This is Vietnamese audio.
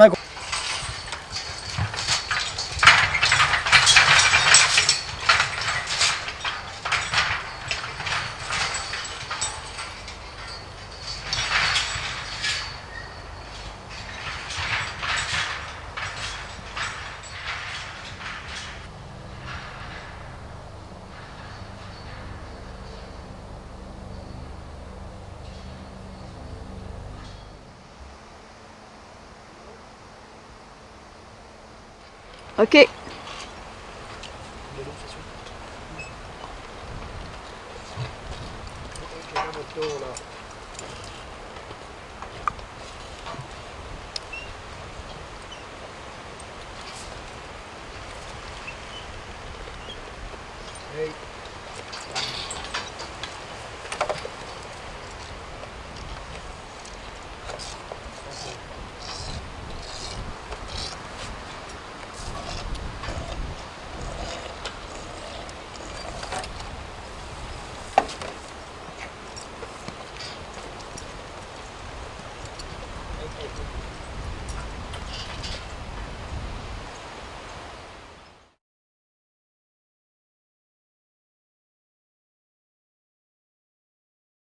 Marami OK. Hey.